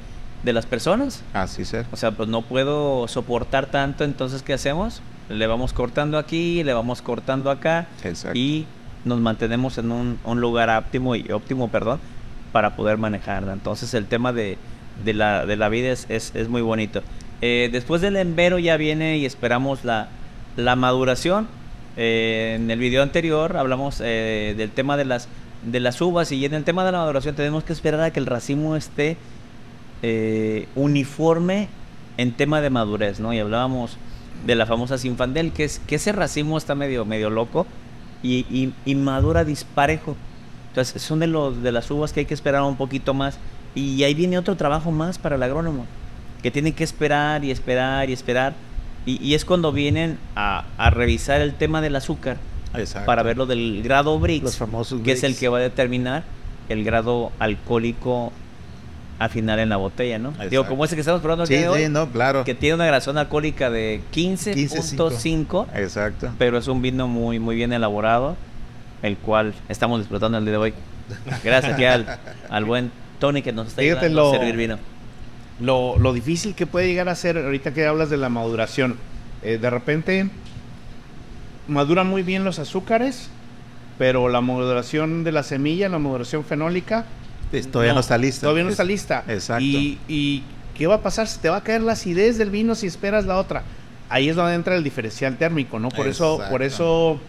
de las personas. Así ser. O sea, pues no puedo soportar tanto, entonces ¿qué hacemos? Le vamos cortando aquí, le vamos cortando acá Exacto. y nos mantenemos en un, un lugar óptimo y óptimo, perdón, para poder manejarla. Entonces el tema de, de la, de la vida es, es, muy bonito. Eh, después del embero ya viene y esperamos la, la maduración. Eh, en el video anterior hablamos eh, del tema de las, de las uvas y en el tema de la maduración tenemos que esperar a que el racimo esté uniforme en tema de madurez, ¿no? Y hablábamos de la famosa Sinfandel, que es que ese racimo está medio, medio loco y, y- y madura disparejo. Entonces, son de, los, de las uvas que hay que esperar un poquito más. Y ahí viene otro trabajo más para el agrónomo, que tiene que esperar y esperar y esperar. Y, y es cuando vienen a, a revisar el tema del azúcar Exacto. para ver lo del grado Brix, Los famosos que es el que va a determinar el grado alcohólico a final en la botella, ¿no? Digo, Exacto. como ese que estamos probando el Sí, hoy, sí, no, claro. que tiene una gradación alcohólica de 15.5, Exacto. pero es un vino muy muy bien elaborado, el cual estamos disfrutando el día de hoy. Gracias aquí al, al buen Tony que nos está Fíjate ayudando a lo- servir vino. lo, lo difícil que puede llegar a ser, ahorita que hablas de la maduración, eh, de repente maduran muy bien los azúcares, pero la maduración de la semilla, la maduración fenólica, Todavía no, está lista. Todavía no Es- está lista. Exacto. Y, y ¿qué va a pasar? Se te va a caer la acidez del vino si esperas la otra. Ahí es donde entra el diferencial térmico, ¿no? Por eso, por eso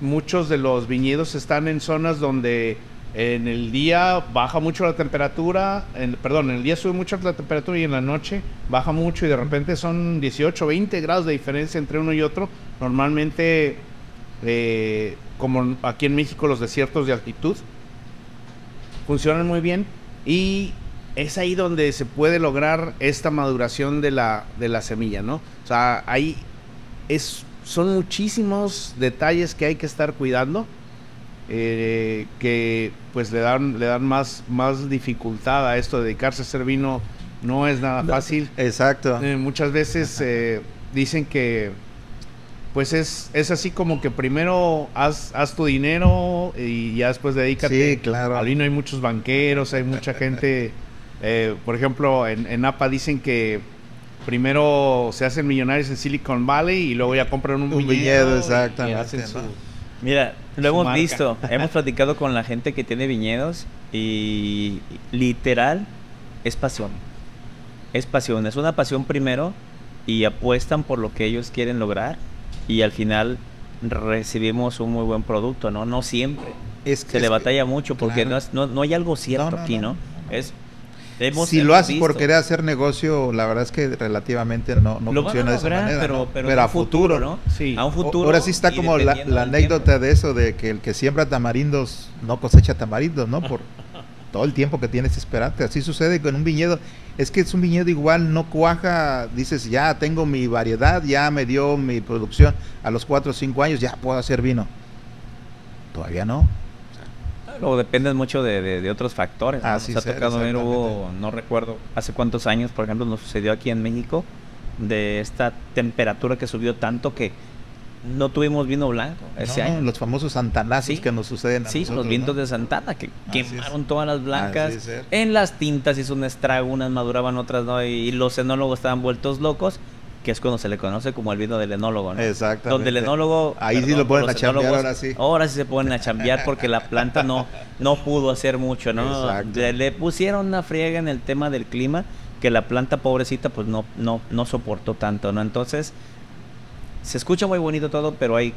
muchos de los viñedos están en zonas donde en el día baja mucho la temperatura, en- perdón, en el día sube mucho la temperatura y en la noche baja mucho y de repente son 18, 20 grados de diferencia entre uno y otro. Normalmente, eh, como aquí en México los desiertos de altitud, funcionan muy bien y es ahí donde se puede lograr esta maduración de la, de la semilla, ¿no? O sea, ahí es, son muchísimos detalles que hay que estar cuidando, eh, que pues le dan, le dan más, más dificultad a esto de dedicarse a hacer vino, no es nada fácil. Exacto. Eh, muchas veces eh, dicen que pues es, es así como que primero haz, haz tu dinero y ya después dedícate Sí, claro. al vino. Hay muchos banqueros, hay mucha gente. por ejemplo, en, en APA dicen que primero se hacen millonarios en Silicon Valley y luego ya compran un, Un viñedo. viñedo, exactamente, hacen su- ¿no? Mira, lo Su hemos marca. visto, [laughs] hemos platicado con la gente que tiene viñedos y literal es pasión. Es pasión, es una pasión primero y apuestan por lo que ellos quieren lograr y al final recibimos un muy buen producto, ¿no? No siempre. Es que Se le batalla mucho porque claro. no, es- no, no hay algo cierto No, no, aquí, no, ¿no? no, no. Es, hemos- si lo haces por querer hacer negocio, la verdad es que relativamente no, no Lo van a funciona de esa manera. pero, ¿no? pero, a futuro, ¿no? Sí. A un futuro. Ahora sí está como la, anécdota tiempo. de eso, de que el que siembra tamarindos no cosecha tamarindos, ¿no? Por [laughs] todo el tiempo que tienes que esperarte. Así sucede con un viñedo. Es que es un viñedo igual, no cuaja. Dices, ya tengo mi variedad, ya me dio mi producción. A los 4 o 5 años ya puedo hacer vino. Todavía no. Luego depende mucho de, de- de otros factores. ¿no? Así Nos ha tocado ver, hubo, no recuerdo hace cuántos años, por ejemplo, nos sucedió aquí en México, de esta temperatura que subió tanto que no tuvimos vino blanco ese No, no, año. los famosos santanazos Sí. que nos suceden a Sí, nosotros, los vientos ¿no? de Santana que Así es. quemaron todas las blancas. Es. En las tintas hizo un estrago, unas maduraban, otras no. Y los enólogos estaban vueltos locos, que es cuando se le conoce como el vino del enólogo, ¿no? Exactamente. Donde el enólogo. Ahí sí lo ponen a chambear, ahora sí. Ahora sí se ponen a chambear porque la planta no, no pudo hacer mucho, ¿no? Exacto. Le, le pusieron una friega en el tema del clima que la planta pobrecita pues no, no, no soportó tanto, ¿no? Entonces, se escucha muy bonito todo, pero hay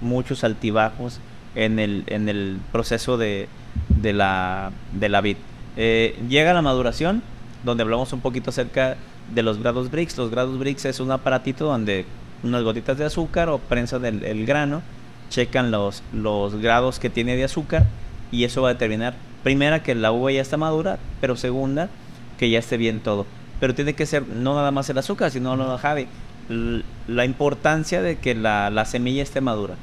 muchos altibajos en el, en el proceso de, de la, de la vid. Eh, llega la maduración donde hablamos un poquito acerca de los grados Brix. Los grados Brix es un aparatito donde unas gotitas de azúcar o prensa del el grano, checan los, los grados que tiene de azúcar y eso va a determinar, primera, que la uva ya está madura, pero segunda, que ya esté bien todo. Pero tiene que ser no nada más el azúcar, sino lo Javi, la importancia de que la, la semilla esté madura.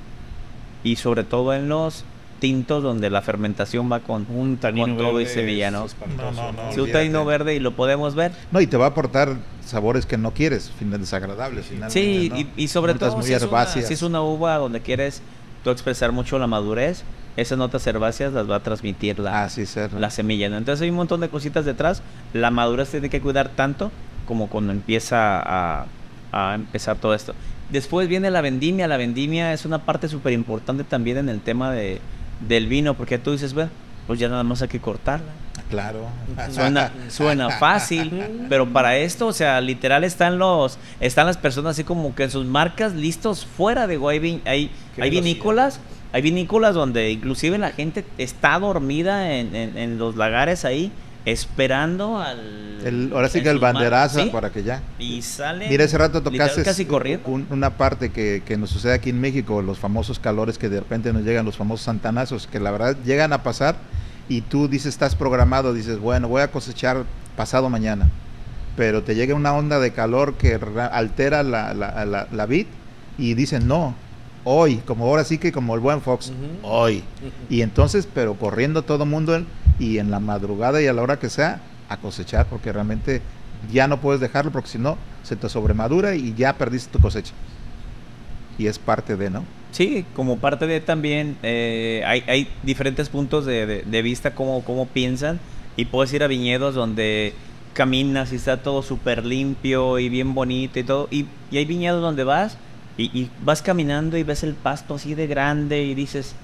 Y sobre todo en los tintos donde la fermentación va con, un tanino todo y semilla, ¿no? No, no, no. Si un tanino verde y lo podemos ver. No, y te va a aportar sabores que no quieres, desagradables. Sí, y, y, sobre todo si es, una, si es, una, uva donde quieres tú expresar mucho la madurez, esas notas herbáceas las va a transmitir la, ah, la semilla. ¿no? Entonces hay un montón de cositas detrás. La madurez tiene que cuidar tanto como cuando empieza a, a empezar todo esto. Después viene la vendimia. La vendimia es una parte súper importante también en el tema de, del vino, porque tú dices, bueno, pues ya nada más hay que cortarla. Claro. Suena, suena fácil, pero para esto, o sea, literal están los, están las personas así como que en sus marcas listos fuera de hay, hay, hay vinícolas, hay vinícolas donde inclusive la gente está dormida en, en los lagares ahí esperando al. ahora sí que el banderazo para que ya. Y sale. Mira, ese rato tocaste casi una parte que, que, nos sucede aquí en México, los famosos calores que de repente nos llegan, los famosos santanazos, que la verdad llegan a pasar y tú dices, estás programado, dices, bueno, voy a cosechar pasado mañana. Pero te llega una onda de calor que altera la, la, la, vid y dicen, no, hoy, como ahora sí que como el buen Fox, hoy. Y entonces, pero corriendo todo el mundo y en la madrugada y a la hora que sea, a cosechar, porque realmente ya no puedes dejarlo, porque si no, se te sobremadura y ya perdiste tu cosecha. Y es parte de, ¿no? Sí, como parte de también, eh, hay, hay, diferentes puntos de, vista, cómo, cómo piensan, y puedes ir a viñedos donde caminas y está todo súper limpio y bien bonito y todo, y, y hay viñedos donde vas y, y, vas caminando y ves el pasto así de grande y dices,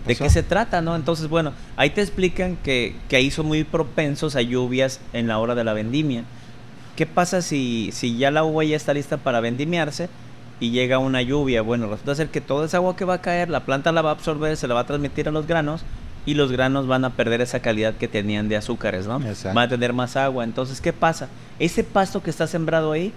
¿De qué se trata, no? Entonces, bueno, ahí te explican que, que ahí son muy propensos a lluvias en la hora de la vendimia. ¿Qué pasa si, si ya la uva ya está lista para vendimiarse y llega una lluvia? Bueno, resulta ser que toda esa agua que va a caer, la planta la va a absorber, se la va a transmitir a los granos y los granos van a perder esa calidad que tenían de azúcares, ¿no? Van a tener más agua. Entonces, ¿qué pasa? Ese pasto que está sembrado ahí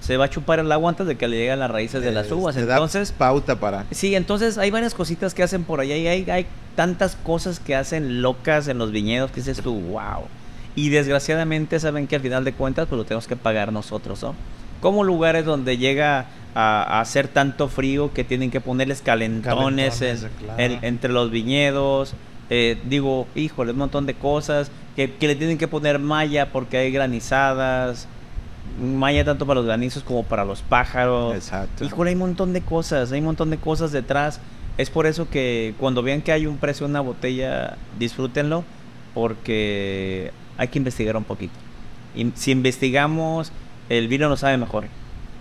se va a chupar el agua antes de que le lleguen las raíces de las uvas. entonces, pauta para. Sí, entonces hay varias cositas que hacen por allá y hay, hay tantas cosas que hacen locas en los viñedos que dices tú, wow. Y desgraciadamente saben que al final de cuentas pues lo tenemos que pagar nosotros, ¿no? Como lugares donde llega a, hacer tanto frío que tienen que ponerles calentones, entre los viñedos. Eh, digo, híjole, un montón de cosas. Que, que le tienen que poner malla porque hay granizadas malla tanto para los granizos como para los pájaros. Exacto. Híjole, hay un montón de cosas, hay un montón de cosas detrás. Es por eso que cuando vean que hay un precio en una botella, disfrútenlo, porque hay que investigar un poquito. Y si investigamos, el vino nos sabe mejor.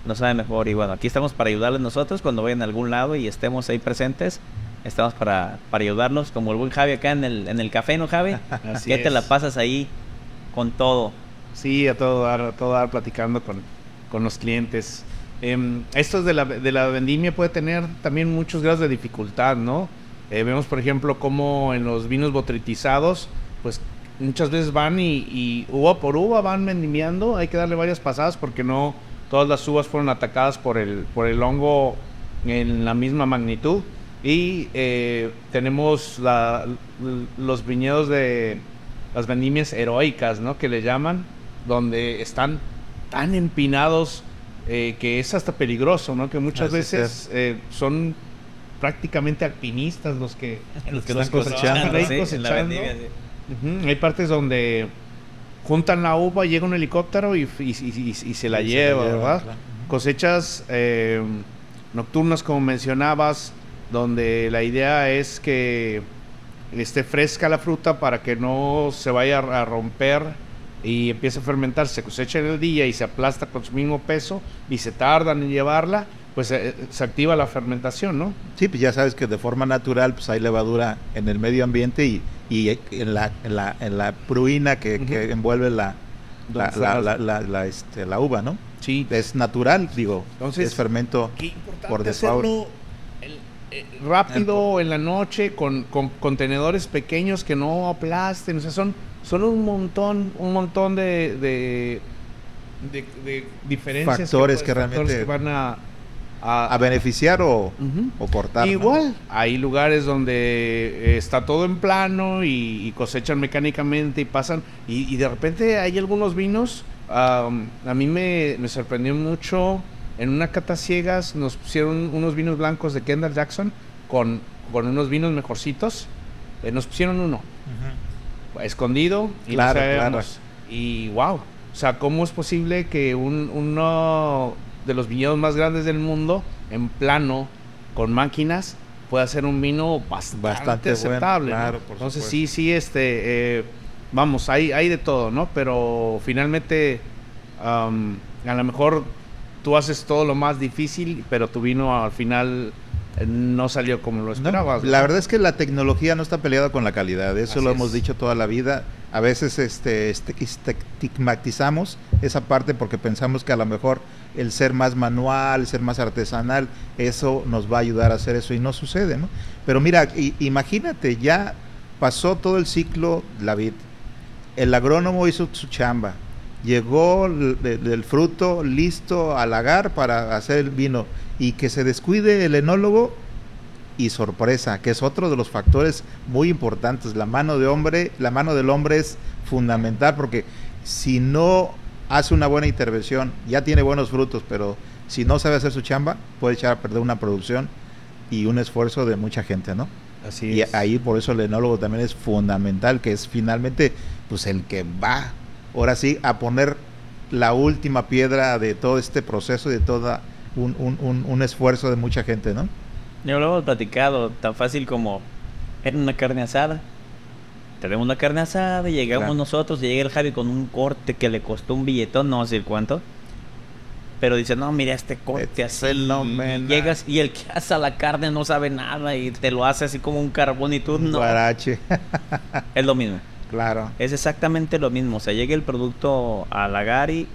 Nos sabe mejor. Y bueno, aquí estamos para ayudarles nosotros cuando vayan a algún lado y estemos ahí presentes. Estamos para, para ayudarlos, como el buen Javi acá en el, en el café, ¿no, Javi? [laughs] Así que te la pasas ahí con todo. Sí, a todo dar, todo dar platicando con, con los clientes. Eh, esto de la, de la vendimia puede tener también muchos grados de dificultad, ¿no? Eh, vemos, por ejemplo, cómo en los vinos botritizados, pues muchas veces van y, y, uva por uva van vendimiando, hay que darle varias pasadas porque no todas las uvas fueron atacadas por el, por el hongo en la misma magnitud. Y eh, tenemos la, los viñedos de las vendimias heroicas, ¿no? Que le llaman, donde están tan empinados eh, que es hasta peligroso, ¿no? Que muchas veces eh, son prácticamente alpinistas los que, los que están cosechando. Hay partes donde juntan la uva, llega un helicóptero y, se la lleva, ¿verdad? Cosechas eh, nocturnas, como mencionabas, donde la idea es que esté fresca la fruta para que no se vaya a romper y empieza a fermentar, se cosecha en el día y se aplasta con su mismo peso y se tardan en llevarla, pues eh, se activa la fermentación, ¿no? Sí, pues ya sabes que de forma natural pues hay levadura en el medio ambiente y, y en, la, en, la, en la pruina que, envuelve la, la, la, este, la uva, ¿no? Sí. Es natural, digo, Entonces, es fermento por default. Eh, rápido en la noche con, con contenedores pequeños que no aplasten, o sea, son son un montón, un montón de, de, de, de diferencias. Factores que factores realmente- que van a, a beneficiar o, o cortar. ¿no? Igual, hay lugares donde eh, está todo en plano y, y cosechan mecánicamente y pasan. Y, y de repente hay algunos vinos. am, a mí me, me sorprendió mucho. En una cata ciegas nos pusieron unos vinos blancos de Kendall Jackson con, con unos vinos mejorcitos. Eh, nos pusieron uno Ujú. Escondido y no Claro. Y wow, o sea, ¿cómo es posible que un- uno de los viñedos más grandes del mundo, en plano, con máquinas, pueda hacer un vino bastante, Bastante bueno, aceptable? ¿no? claro, por Entonces supuesto. sí, sí, este, eh, vamos, hay, hay de todo, ¿no? Pero finalmente, am, a lo mejor tú haces todo lo más difícil, pero tu vino al final no salió como lo No, esperabas. la verdad es que la tecnología no está peleada con la calidad, eso Así lo es. hemos dicho toda la vida. A veces este, este, estigmatizamos esa parte porque pensamos que a lo mejor el ser más manual, el ser más artesanal, eso nos va a ayudar a hacer eso y no sucede, ¿no? Pero mira, i- imagínate, ya pasó todo el ciclo la vid, el agrónomo hizo su chamba, llegó el, el- el fruto listo al lagar para hacer el vino y que se descuide el enólogo y sorpresa, que es otro de los factores muy importantes. La mano de hombre, la mano del hombre es fundamental porque si no hace una buena intervención, ya tiene buenos frutos, pero si no sabe hacer su chamba, puede echar a perder una producción y un esfuerzo de mucha gente, ¿no? Así Y es. ahí por eso el enólogo también es fundamental, que es finalmente pues el que va ahora sí a poner la última piedra de todo este proceso y de toda un, un- un- un esfuerzo de mucha gente, ¿no? Yo lo hemos platicado, tan fácil como en una carne asada. Tenemos una carne asada y llegamos Claro. nosotros y llega el Javi con un corte que le costó un billetón, no sé cuánto. Pero dice, no, mira este corte así. Y llegas y el que asa la carne no sabe nada y te lo hace así como un carbón y tú no. Guarache, [laughs] Es lo mismo. claro. Es exactamente lo mismo. O sea, llega el producto a la Gari,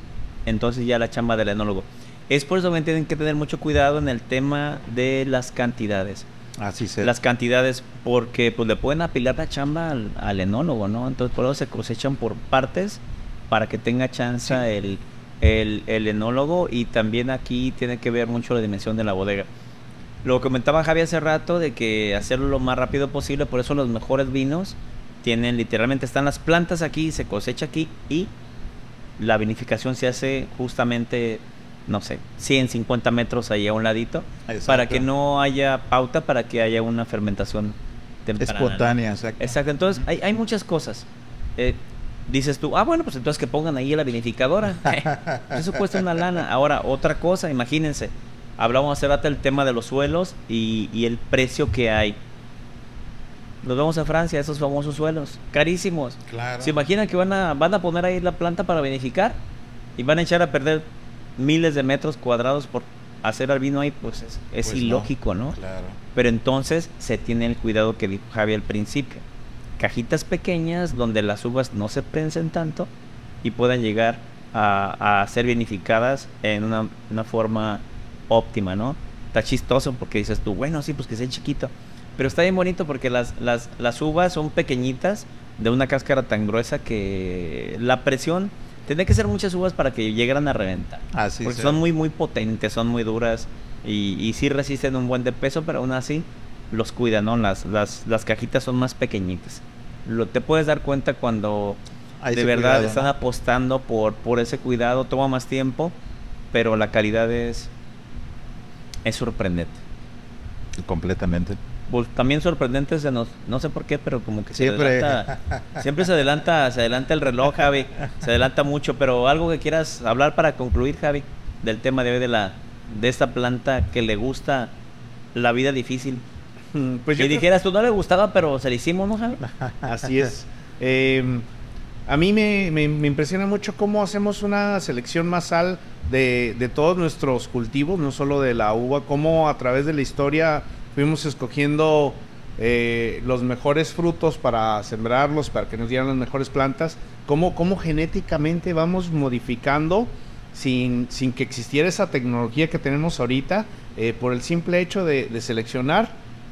entonces ya la chamba del enólogo. Es por eso que tienen que tener mucho cuidado en el tema de las cantidades. Así se. Las cantidades, porque pues le pueden apilar la chamba al, al enólogo, ¿no? Entonces por eso se cosechan por partes para que tenga chance el, el, el enólogo y también aquí tiene que ver mucho la dimensión de la bodega. Lo comentaba Javi hace rato de que hacerlo lo más rápido posible, por eso los mejores vinos tienen literalmente, están las plantas aquí, se cosecha aquí y la vinificación se hace justamente, no sé, 150 metros ahí a un ladito, Exacto. para que no haya pauta, para que haya una fermentación temprana. espontánea, exacto. Exacto, entonces hay, hay muchas cosas. Eh, dices tú, ah, bueno, pues entonces que pongan ahí la vinificadora. [laughs] Eso cuesta una lana. Ahora, otra cosa, imagínense, hablamos hace rato del tema de los suelos y, y el precio que hay. Nos vamos a Francia, esos famosos suelos, carísimos. Claro. ¿Se imaginan que van a, van a poner ahí la planta para vinificar? Y van a echar a perder miles de metros cuadrados por hacer al vino ahí, pues es, es Pues no. ilógico, ¿no? Claro. Pero entonces se tiene el cuidado que dijo Javi al principio. Cajitas pequeñas donde las uvas no se prensen tanto y puedan llegar a, a ser vinificadas en una, una forma óptima, ¿no? Está chistoso porque dices tú, bueno, sí, pues que sea chiquito. Pero está bien bonito porque las, las, las uvas son pequeñitas, de una cáscara tan gruesa que la presión, tendría que ser muchas uvas para que llegaran a reventar. Así Porque sea. son muy, muy potentes, son muy duras y, y sí resisten un buen de peso, pero aún así los cuidan, ¿no? Las, las, las cajitas son más pequeñitas. Lo, te puedes dar cuenta cuando Hay de verdad cuidado, están ¿no? apostando por, por ese cuidado, toma más tiempo, pero la calidad es, es sorprendente. Completamente. Pues, también sorprendente se nos, no sé por qué, pero como que se Siempre. adelanta, siempre se adelanta, se adelanta el reloj, Javi, se adelanta mucho, pero algo que quieras hablar para concluir, Javi, del tema de hoy de la, de esta planta que le gusta la vida difícil. Mm, Pues creo- dijeras, tú no le gustaba, pero se le hicimos, ¿no, Javi? [laughs] Así es. Eh, a mí me, me- me impresiona mucho cómo hacemos una selección masal de, de todos nuestros cultivos, no solo de la uva, cómo a través de la historia fuimos escogiendo eh, los mejores frutos para sembrarlos, para que nos dieran las mejores plantas, cómo, cómo genéticamente vamos modificando sin, sin que existiera esa tecnología que tenemos ahorita, eh, por el simple hecho de, seleccionar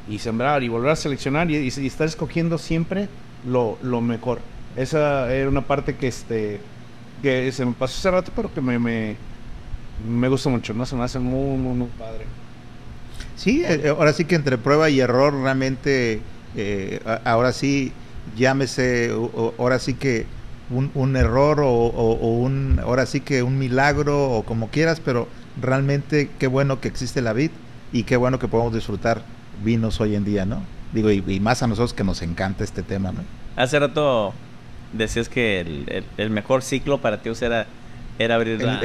y sembrar y volver a seleccionar y estar escogiendo siempre lo, lo mejor. Esa era una parte que este que se me pasó hace rato, pero que me, me, me gusta mucho, ¿no? Se me hace muy, muy, muy padre. Sí, eh, ahora sí que entre prueba y error realmente, eh, ahora sí, llámese, ahora sí que un, un error o, o, un, ahora sí que un milagro o como quieras, pero realmente qué bueno que existe la vid y qué bueno que podemos disfrutar vinos hoy en día, ¿no? Digo, y, más a nosotros que nos encanta este tema, ¿no? Hace rato decías que el, el, mejor ciclo para ti era, era abrir la...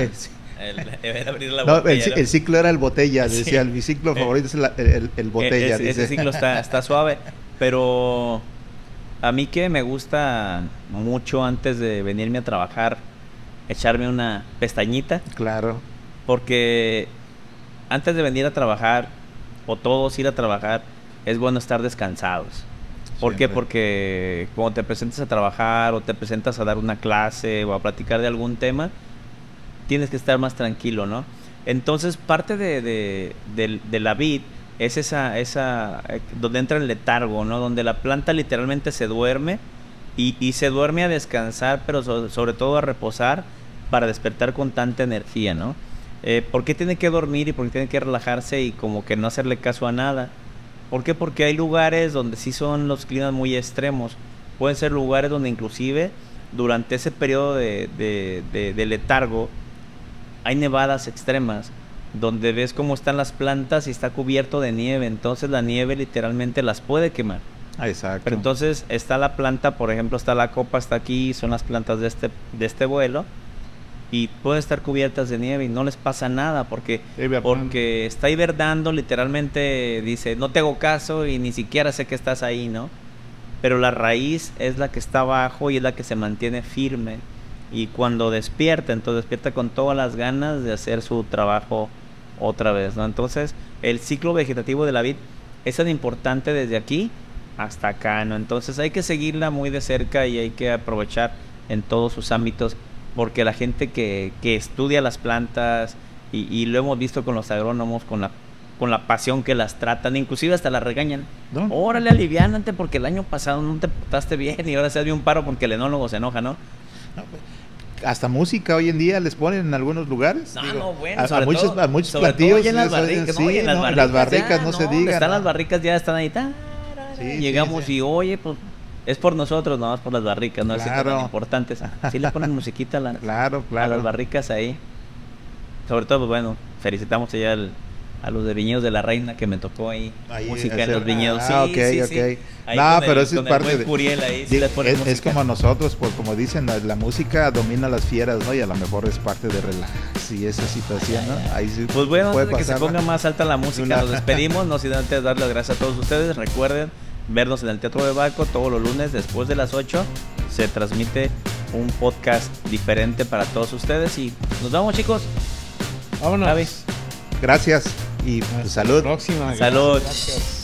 El, [laughs] abrir la botella, el, ciclo era el botella, decía, mi ciclo [laughs] eh, favorito es el, el botella. ese ciclo está, [laughs] está suave, pero a mí que me gusta mucho antes de venirme a trabajar, echarme una pestañita. Claro. Porque antes de venir a trabajar, o todos ir a trabajar, es bueno estar descansados. ¿Por qué? Porque cuando te presentas a trabajar o te presentas a dar una clase o a platicar de algún tema, tienes que estar más tranquilo, ¿no? Entonces, parte de, de, de la vid es esa, esa, eh, donde entra el letargo, ¿no? Donde la planta literalmente se duerme y, y se duerme a descansar, pero sobre todo a reposar para despertar con tanta energía, ¿no? Eh, ¿Por qué tiene que dormir y por qué tiene que relajarse y como que no hacerle caso a nada? ¿Por qué? Porque hay lugares donde sí son los climas muy extremos. Pueden ser lugares donde inclusive durante ese periodo de, de, de letargo hay nevadas extremas donde ves cómo están las plantas y está cubierto de nieve, entonces la nieve literalmente las puede quemar. Exacto. Pero entonces está la planta, por ejemplo, está la copa, está aquí, son las plantas de este, de este vuelo y pueden estar cubiertas de nieve y no les pasa nada porque, porque está hibernando, literalmente dice, no te hago caso y ni siquiera sé que estás ahí, ¿no? Pero la raíz es la que está abajo y es la que se mantiene firme y cuando despierta, entonces despierta con todas las ganas de hacer su trabajo otra vez, ¿no? Entonces, el ciclo vegetativo de la vid es tan importante desde aquí hasta acá, ¿no? Entonces hay que seguirla muy de cerca y hay que aprovechar en todos sus ámbitos, porque la gente que, que estudia las plantas, y, lo hemos visto con los agrónomos, con la con la pasión que las tratan, inclusive hasta las regañan. ¿No? Órale, aliviánate porque el año pasado no te portaste bien y ahora se hace un paro porque el enólogo se enoja, ¿no? no pues, hasta música hoy en día les ponen en algunos lugares. No, no, bueno. A, muchos, a muchos platillos. en las barricas, sí, en las barricas, no, se digan. Están las barricas, ya están ahí. Llegamos y, oye, pues es por nosotros, no más por las barricas, no claro. es tan importantes. [laughs] Sí le ponen musiquita a, la, claro, claro. a las barricas ahí. Sobre todo, pues bueno, felicitamos allá al a los de Viñedos de la Reina que me tocó ahí, música en los viñedos. Ah, sí, sí, sí. no, pero eso es parte de. Ahí, es, como nosotros, pues como dicen, la, música domina las fieras, ¿no? Y a lo mejor es parte de relax y esa situación, ¿no? Ahí sí pues bueno, puede de que se ponga más alta la música, nos despedimos, no sin antes dar las gracias a todos ustedes. Recuerden vernos en el Teatro de Baco todos los lunes después de las 8. Se transmite un podcast diferente para todos ustedes y nos vamos, chicos. Vámonos. Gracias y pues, salud. Próxima. Salud. Gracias.